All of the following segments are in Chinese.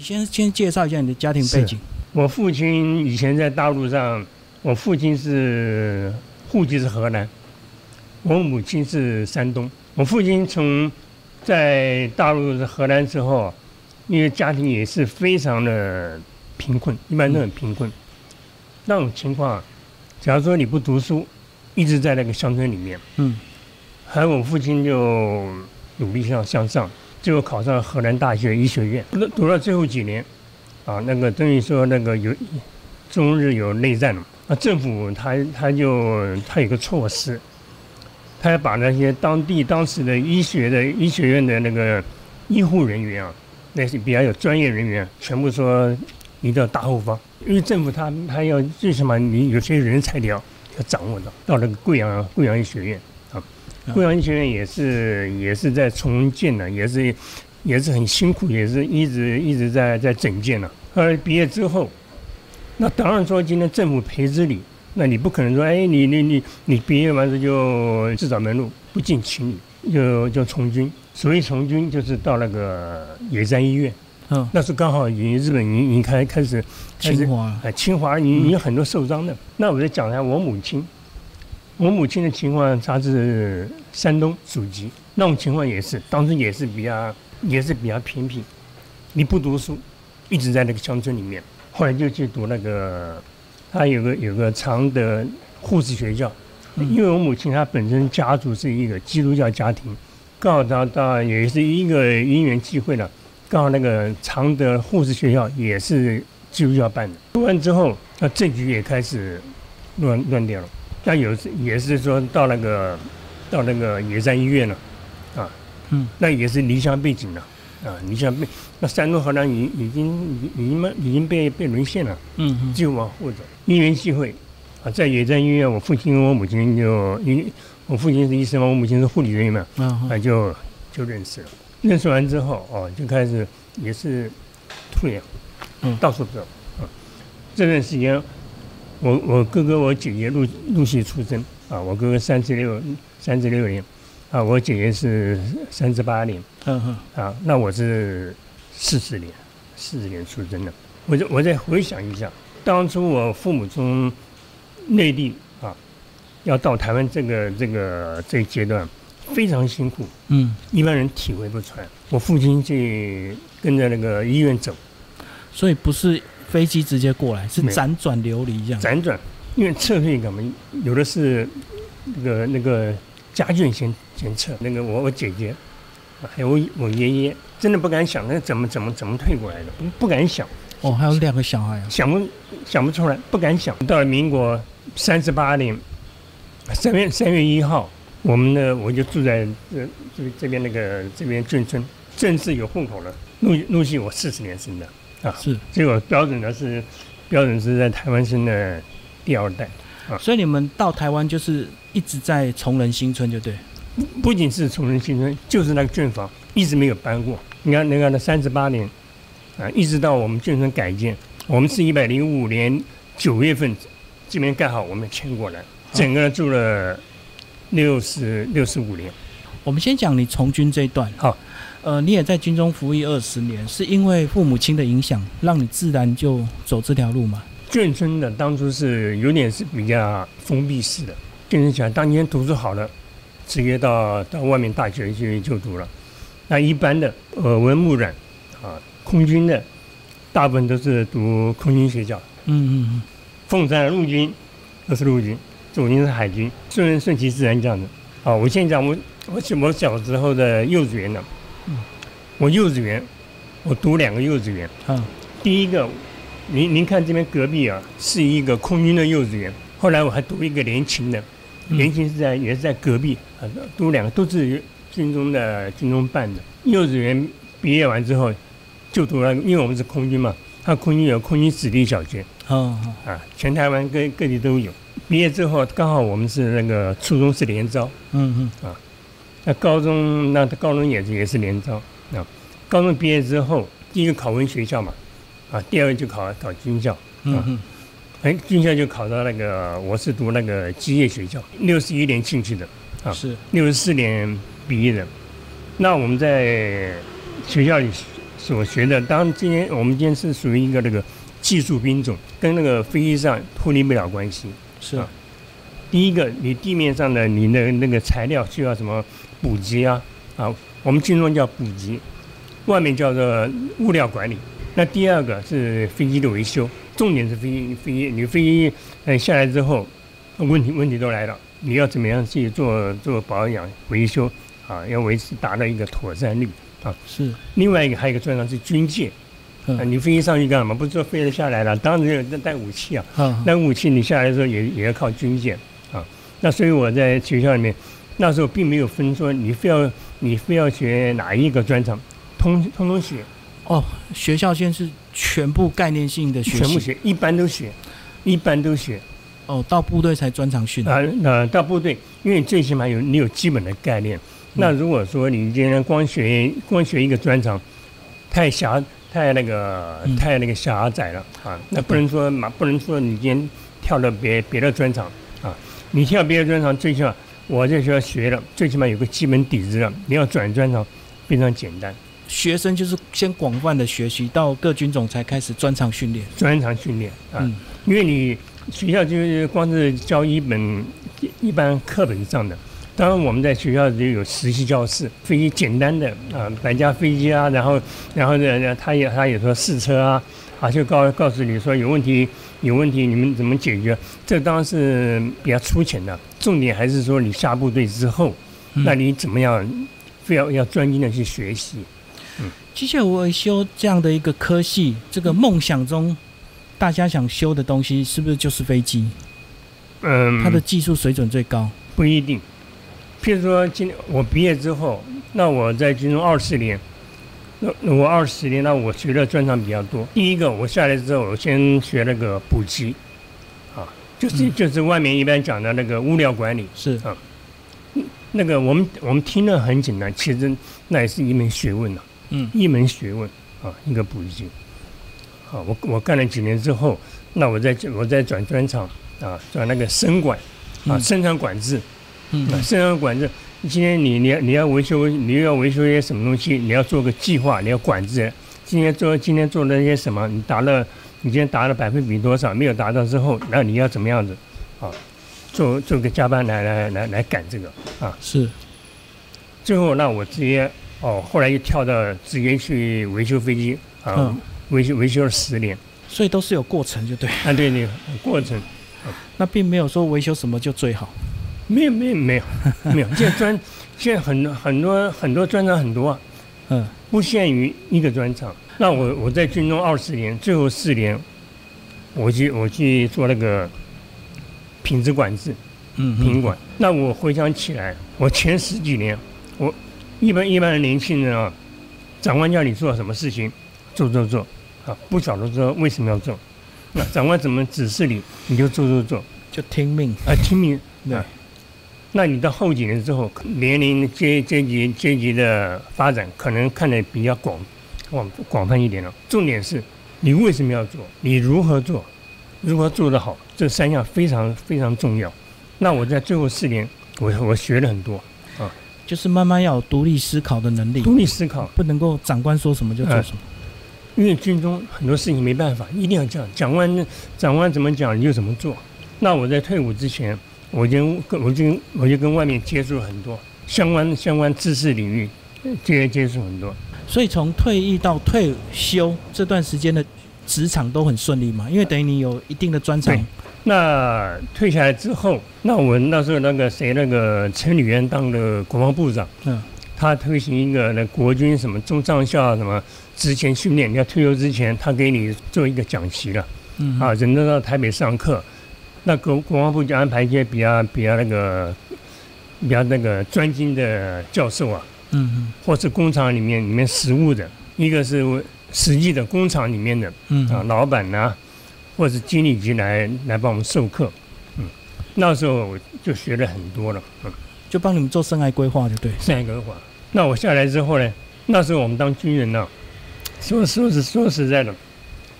你先先介绍一下你的家庭背景。我父亲以前在大陆上，我父亲是户籍是河南，我母亲是山东。我父亲从在大陆河南之后，因为家庭也是非常的贫困，一般都很贫困。那种情况，假如说你不读书，一直在那个乡村里面，嗯，还有我父亲就努力向向上，最后考上河南大学医学院，读读到最后几年，啊，那个等于说那个有中日有内战了，那政府他他就他有个措施。他要把那些当地当时的医学的医学院的那个医护人员啊，那些比较有专业人员，全部说移到大后方，因为政府他他要最起码你有些人才要要掌握到，到那个贵阳贵阳医学院，贵阳医学院也是也是在重建的，也是也是很辛苦，也是一直一直在在整建呢。后来毕业之后，那当然说今天政府培植你。那你不可能说，哎，你你你你毕业完之后就自找门路，不进情理，就就从军。所谓从军就是到那个野战医院，嗯，那是刚好已日本已经开开始，清华，啊，清华你你有很多受伤的。那我就讲一下我母亲，我母亲的情况，她是山东祖籍，那种情况也是，当时也是比较也是比较偏僻，你不读书，一直在那个乡村里面，后来就去读那个。他有个有个常德护士学校，因为我母亲她本身家族是一个基督教家庭，刚好到到也是一个因缘际会了，刚好那个常德护士学校也是基督教办的。读完之后，那政局也开始乱乱掉了。那有时也是说到那个到那个野战医院了，啊，嗯，那也是离乡背景了。啊，离乡背那山东河南已已经已已经已经被被沦陷了，嗯，就往后走。因缘际会，啊，在野战医院，我父亲跟我母亲就因我父亲是医生嘛，我母亲是护理人员嘛，啊，就就认识了。认识完之后，哦，就开始也是突然，嗯，到处走。啊，这段时间，我我哥哥我姐姐陆陆续出生，啊，我哥哥三十六三十六年。啊，我姐姐是三十八年，嗯哼，啊，那我是四十年，四十年出生的。我再我再回想一下，当初我父母从内地啊，要到台湾这个这个这一阶段，非常辛苦，嗯，一般人体会不出来。我父亲去跟着那个医院走，所以不是飞机直接过来，是辗转流离这样。辗转，因为撤退干嘛？有的是那个那个。家眷先先撤，那个我我姐姐，还有我我爷爷，真的不敢想，那怎么怎么怎么退过来的，不不敢想。哦，还有两个小孩，想不想不出来，不敢想。到了民国三十八年三月三月一号，我们呢我就住在这这这边那个这边眷村，正式有户口了。陆陆续我四十年生的啊，是这个标准呢是标准是在台湾生的第二代。啊所以你们到台湾就是一直在崇仁新村，就对。不不仅是崇仁新村，就是那个眷房一直没有搬过。你看，你看那三十八年，啊，一直到我们眷村改建，我们是一百零五年九月份这边盖好，我们迁过来，整个住了六十六十五年。我们先讲你从军这一段。好，呃，你也在军中服役二十年，是因为父母亲的影响，让你自然就走这条路吗？眷村的当初是有点是比较封闭式的，眷村讲当年读书好了，直接到到外面大学去就读了。那一般的耳闻目染啊，空军的大部分都是读空军学校。嗯嗯嗯。凤山陆军都是陆军，左军是海军，顺顺其自然这样的。啊，我先讲我我我小时候的幼稚园的，我幼稚园我读两个幼稚园。啊，第一个。您您看这边隔壁啊，是一个空军的幼稚园。后来我还读一个联勤的，联勤是在也是在隔壁啊，读两个都是军中的军中办的。幼稚园毕业完之后，就读了，因为我们是空军嘛，他空军有空军子弟小学，哦啊，全台湾各各地都有。毕业之后刚好我们是那个初中是联招，嗯嗯啊，那高中那高中也是也是连招啊。高中毕业之后，第一个考文学校嘛。啊，第二个就考考军校，嗯，哎，军校就考到那个，我是读那个机械学校，六十一年进去的，啊，是六十四年毕业的。那我们在学校里所学的。当然，今天我们今天是属于一个那个技术兵种，跟那个飞机上脱离不了关系。是啊第一个，你地面上的你的那个材料需要什么补给啊？啊，我们军中叫补给，外面叫做物料管理。那第二个是飞机的维修，重点是飞机飞机你飞机呃下来之后，问题问题都来了，你要怎么样去做做保养维修啊？要维持达到一个妥善率啊。是，另外一个还有一个专长是军舰，啊，嗯你飞机上去干什么？不是说飞了下来了，当然要带武器啊。嗯那武器你下来的时候也也要靠军舰啊。那所以我在学校里面，那时候并没有分说你非要你非要学哪一个专长，通通通学，哦，学校现在是全部概念性的学习，全部学，一般都学，一般都学哦，到部队才专长训。啊。那到部队，因为最起码有你有基本的概念。那如果说你今天光学光学一个专长，太狭太那个嗯太那个狭窄了啊。那不能说嘛不能说你今天跳到别别的专长啊，你跳别的专长，最起码我在学校学了，最起码有个基本底子了。你要转专长非常简单，学生就是先广泛的学习，到各军种才开始专长训练。专长训练啊。嗯，因为你学校就是光是教一本一般课本上的，当然我们在学校就有实习教室，飞机简单的啊，百架飞机啊，然后然后呢，他也他也说试车啊，啊就告告诉你说有问题有问题你们怎么解决，这当然是比较粗浅的，重点还是说你下部队之后，嗯那你怎么样非要要专心的去学习，嗯机械维修这样的一个科系，这个梦想中大家想修的东西，是不是就是飞机？嗯，它的技术水准最高。不一定。譬如说，今我毕业之后，那我在军中二十年，那那我二十年，那我学的专长比较多。第一个，我下来之后，我先学那个补给，啊，就是、嗯就是外面一般讲的那个物料管理。是啊，那个我们我们听了很简单，其实那也是一门学问呐、嗯一门学问啊，一个补给。好，我我干了几年之后，那我再我再转专场啊，转那个生管啊，嗯生产管制。嗯啊，生产管制，今天你你要你要维修，你又要维修一些什么东西，你要做个计划，你要管制。今天做今天做了一些什么，你达了，你今天达了百分比多少，没有达到之后，那你要怎么样子啊？做做个加班来来来来赶这个啊。是，最后那我直接哦，后来又跳到直接去维修飞机啊，嗯维修维修了十年所以都是有过程，就对。啊，对对，过程 那并没有说维修什么就最好。没有没有没有没有，现在专 现在很多很多很多专长很多啊。嗯不限于一个专场。那我我在军中二十年，最后四年，我去我去做那个品质管制，嗯，品管。那我回想起来，我前十几年，我一般一般的年轻人啊，长官叫你做什么事情，做做做，啊，不晓得说为什么要做。那长官怎么指示你，你就做做做，就听命。啊，听命。对啊那你到后几年之后，年龄阶阶级阶级的发展可能看得比较广广广泛一点了。重点是你为什么要做，你如何做，如何做得好，这三样非常非常重要。那我在最后四年，我我学了很多，就是慢慢要有独立思考的能力，独立思考。不能够长官说什么就做什么。因为军中很多事情没办法，一定要这样。长官长官怎么讲你就怎么做。那我在退伍之前，我就跟我就我就跟外面接触很多相关相关知识领域，接接触很多。所以从退役到退休这段时间的职场都很顺利嘛，因为等于你有一定的专长对。那退下来之后，那我们那时候那个谁那个陈履元当的国防部长，嗯他推行一个那国军什么中上校什么职前训练，你要退休之前，他给你做一个讲习了。嗯啊，人都到台北上课，那国国防部就安排一些比较比较那个比较那个专精的教授啊，嗯嗯或是工厂里面里面实务的，一个是实际的工厂里面的嗯啊老板呐、或是经理级来来帮我们授课，嗯，那时候我就学了很多了，嗯，就帮你们做生涯规划，就对。生涯规划。那我下来之后呢，那时候我们当军人呢、说说是说实在的，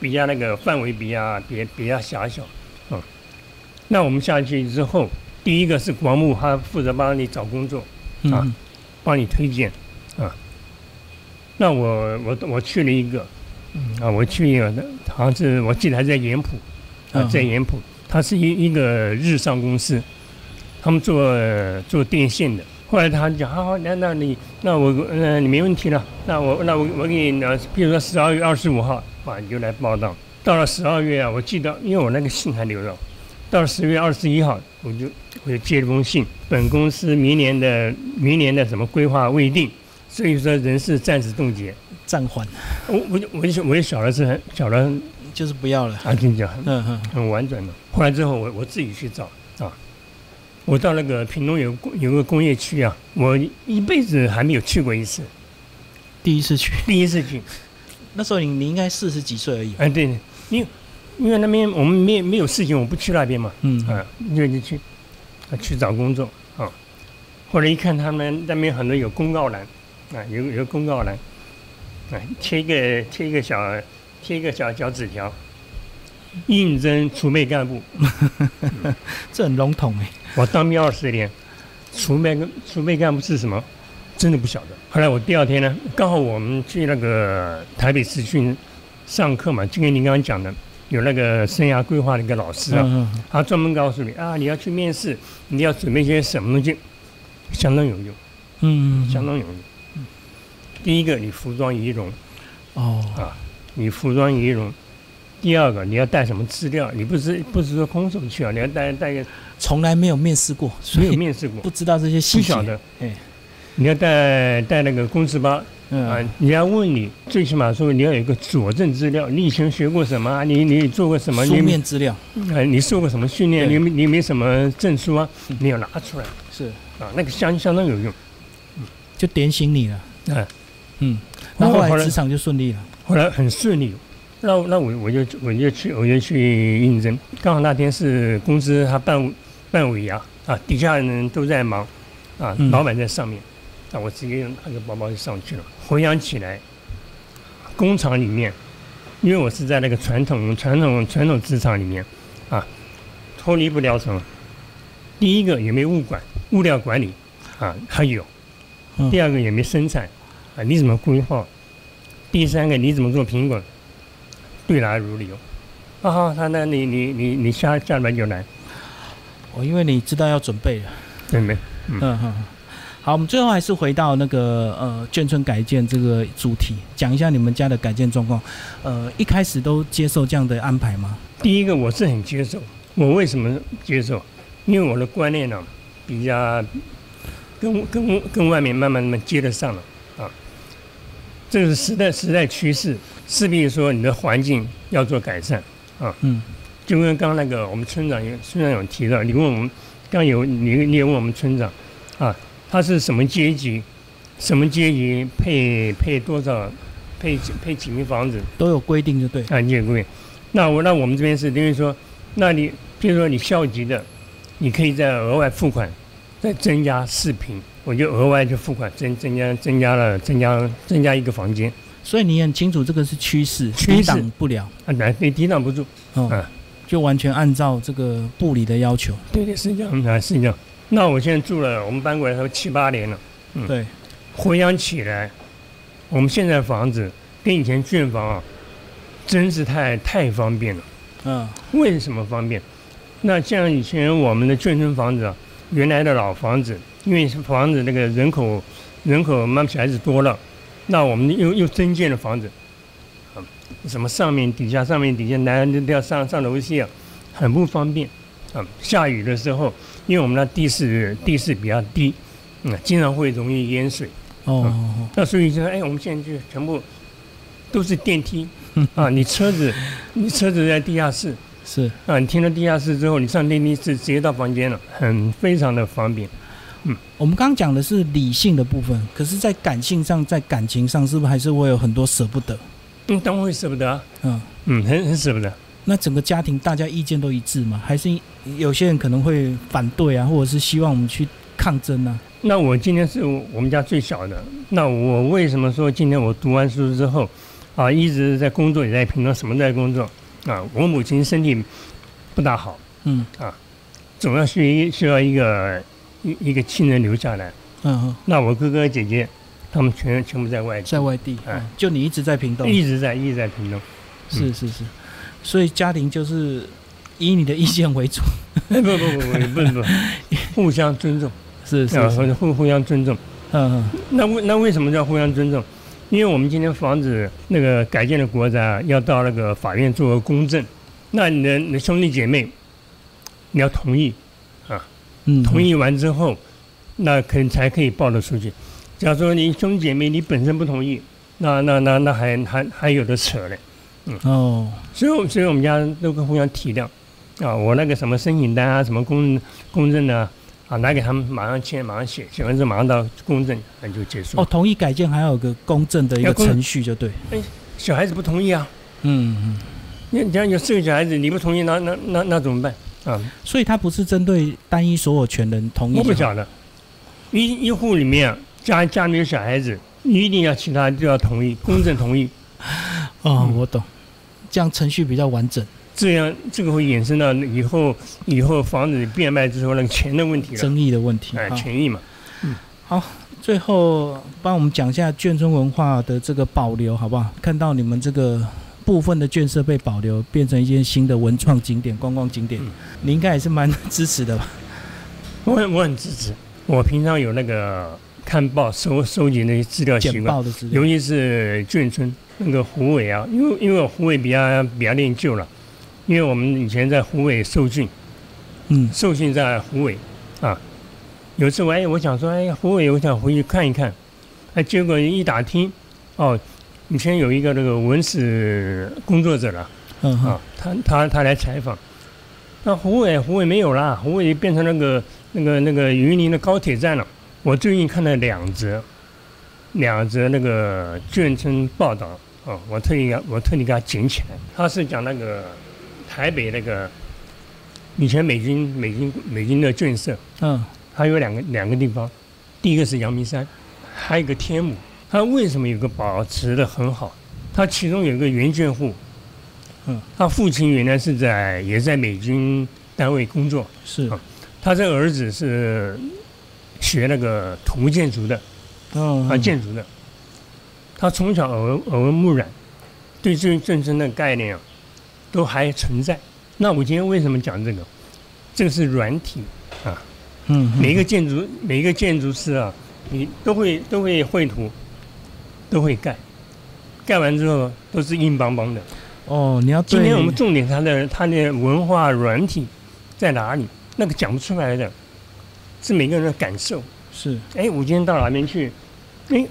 比较那个范围比较比比较狭小，嗯。那我们下去之后，第一个是国木，他负责帮你找工作，啊帮你推荐，啊。那我我我去了一个，啊，我去一个，好像是我记得还在盐浦，啊，嗯在盐浦，他是一一个日上公司，他们做做电线的。后来他讲，好好，那那你那我呃你没问题了，那我那我我给你，呃比如说十二月二十五号，啊，你就来报道。到了十二月啊，我记得，因为我那个信还留着，到十月二十一号，我就我就接了封信，本公司明年的明年的什么规划未定，所以说人事暂时冻结。暂缓，我我就我就我就晓得是很晓得就是不要了。嗯嗯，很婉转的。后来之后我我自己去找啊，我到那个屏东有有个工业区啊，我一辈子还没有去过一次，第一次去，第一次去。那时候你你应该四十几岁而已。哎，对，因为因为那边我们没没有事情，我不去那边嘛，嗯，啊，就就去啊去找工作啊。后来一看他们那边很多有公告栏啊，有有公告栏，啊，贴一个贴一个小贴一个小小纸条，应征储备干部。这很笼统哎。我当兵二十年，储备储备干部是什么，真的不晓得。后来我第二天呢，刚好我们去那个台北市训上课嘛，就跟您刚刚讲的，有那个生涯规划的一个老师啊，他专门告诉你啊，你要去面试，你要准备些什么东西，相当有用，嗯，嗯相当有用。第一个，你服装仪容，哦，啊你服装仪容。第二个，你要带什么资料？你不是不是说空手去啊？你要带带个从来没有面试过，所没有面试过，不知道这些细节。不晓得。哎，你要带带那个公司包，啊嗯，，你要问你，最起码说你要有一个佐证资料，你以前学过什么啊？你你做过什么？书你面资料呃你受过什么训练？对你没你没什么证书啊嗯？你要拿出来是啊，那个相相当有用。就点醒你了。嗯，嗯，然后后后来来职场就顺利了。后来很顺利，那那我我就我就去我就去应征，刚好那天是公司他办办尾牙啊，底下人都在忙啊，嗯老板在上面，那我直接拿个包包就上去了。回想起来，工厂里面，因为我是在那个传统传统传统职场里面啊，脱离不了什么。第一个也没物管物料管理啊，还有嗯第二个也没生产啊，你怎么规划？第三个你怎么做评管？对答如流。啊好，他那你你你你下下班就来，我，因为你知道要准备了。对没？嗯嗯。好，我们最后还是回到那个呃眷村改建这个主题，讲一下你们家的改建状况。呃，一开始都接受这样的安排吗？第一个我是很接受，我为什么接受？因为我的观念呢比较跟跟跟外面慢慢慢慢接得上了啊。这是时代时代趋势，势必说你的环境要做改善啊。嗯就跟刚刚那个我们村长有村长有提到，你问我们刚有你你也问我们村长啊，他是什么阶级？什么阶级配配多少？配几配几间房子？都有规定就对。啊，你也贵。那我那我们这边是等于说，那你比如说你校级的，你可以再额外付款，再增加四平，我就额外就付款增增加增加了增加增加一个房间所以你很清楚这个是趋势，趋势抵挡不了。啊，来你抵挡不住。哦，嗯就完全按照这个部里的要求。对对，是这样啊，是这样。那我现在住了，我们搬过来都七八年了。嗯对，回想起来，我们现在房子跟以前建房啊，真是太太方便了。嗯为什么方便？那像以前我们的眷村房子啊，原来的老房子，因为房子那个人口人口慢慢小孩子多了，那我们又又增建了房子，啊，什么上面底下上面底下，男人都要上上楼梯啊，很不方便啊。下雨的时候，因为我们那地势地势比较低，嗯，经常会容易淹水。哦，那所以就哎，我们现在就全部都是电梯 啊，你车子你车子在地下室。是啊，你停了地下室之后，你上电梯是直接到房间了，很非常的方便。嗯我们刚刚讲的是理性的部分，可是，在感性上，在感情上，是不是还是会有很多舍不得？嗯，当然会舍不得啊，嗯，嗯，很很舍不得。那整个家庭大家意见都一致吗？还是有些人可能会反对啊，或者是希望我们去抗争啊？那我今天是我们家最小的，那我为什么说今天我读完书之后，啊，一直在工作，也在平常什么都在工作啊？我母亲身体不大好，嗯啊总要需需要一个一一个亲人留下来。嗯嗯那我哥哥姐姐他们全全部在外地，在外地，哎嗯就你一直在屏东，一直在一直在屏东。是是是，所以家庭就是以你的意见为主，哎，不不不不不不，互相尊重，是是啊，互互相尊重。嗯那为那为什么叫互相尊重？因为我们今天房子那个改建的国宅啊，要到那个法院做个公证，那你的你的兄弟姐妹，你要同意，嗯，同意完之后，那可能才可以报得出去。假如说你兄弟姐妹你本身不同意，那那那那还还还有的扯嘞。哦，所以我，所以我们家都互相体谅。啊。我那个什么申请单啊，什么公公证呢、啊，拿给他们，马上签，马上写，写完之后马上到公证，那就结束。哦，同意改建还有个公证的一个程序，就对，哎小孩子不同意啊，嗯嗯，你你像有四个小孩子，你不同意，那那那那怎么办？啊？所以它不是针对单一所有权人同意，我不晓得，一一户里面啊，家家里有小孩子，你一定要其他都要同意，公证同意，哦，嗯我懂，这样程序比较完整，这样这个会衍生到以后以后房子变卖之后那个钱的问题了，争议的问题。哎，好权益嘛。嗯，好最后帮我们讲一下眷村文化的这个保留，好不好？看到你们这个部分的眷舍被保留，变成一些新的文创景点、观光景点，嗯你应该也是蛮支持的吧？我很我很支持。我平常有那个看报收收集那些资料习简惯，报的资料尤，其是眷村那个湖尾啊，因为因为我湖尾比较比较念旧了，因为我们以前在湖尾受训，嗯，受训在湖尾啊。有一次我哎，我想说哎，湖尾我想回去看一看，哎，结果一打听，哦，以前有一个那个文史工作者了。嗯哼啊，他他他来采访，那湖尾湖尾没有啦，湖尾变成那个那个那个云林的高铁站了。我最近看了两则，两则那个卷村报道哦，我特意给我特地给他捡起来。他是讲那个台北那个以前美军美军美军的眷舍，嗯它有两个两个地方，第一个是阳明山，还有一个天母。它为什么有个保持的很好？它其中有一个原眷户，嗯，他父亲原来是在也在美军单位工作，是啊他这个儿子是学那个土木建筑的啊建筑的。他从小耳闻耳闻目染，对这个战争的概念啊，都还存在。那我今天为什么讲这个？这个是软体啊。嗯每一个建筑每一个建筑师啊，你都会都会绘图，都会盖，盖完之后都是硬邦邦的。哦，你要今天我们重点它的它的文化软体在哪里？那个讲不出来的，是每个人的感受。是哎，我今天到哪边去？哎，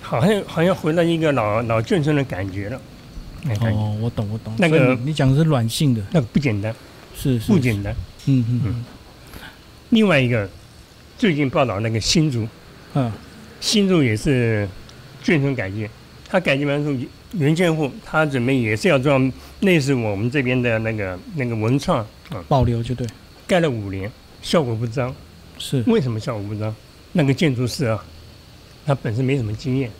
好像好像回到一个老老眷村的感觉了。那感觉、哦，我懂我懂，那个你你讲的是软性的，那个不简单，是是不简单。嗯嗯嗯。另外一个，最近报道那个新竹，嗯新竹也是眷村改建，他改建完之后，原建户他准备也是要装类似我们这边的那个那个文创嗯，保留就对，盖了五年，效果不彰。是。为什么效果不彰？那个建筑师啊，他本身没什么经验，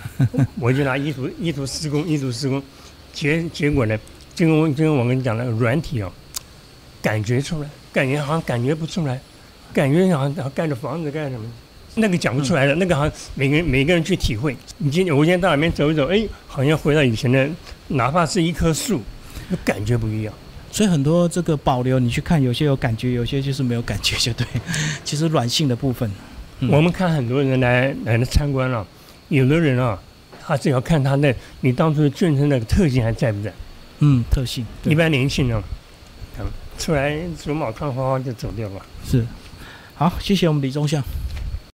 我就拿依图依图施工，依图施工，结结果呢，就跟我就跟我跟你讲的软体哦，感觉出来，感觉好像感觉不出来，感觉好像盖着房子盖什么，那个讲不出来的，那个好像每个人每个人去体会。你今天我今天到哪边走一走，哎，好像回到以前的，哪怕是一棵树，那感觉不一样。所以很多这个保留，你去看，有些有感觉，有些就是没有感觉，就对。其实软性的部分，嗯我们看很多人来来的参观了、有的人啊，他只要看他的你当初的眷村那个特性还在不在。嗯，特性一般年轻人，嗯，出来走马看花花就走掉了。是。好，谢谢我们李忠相。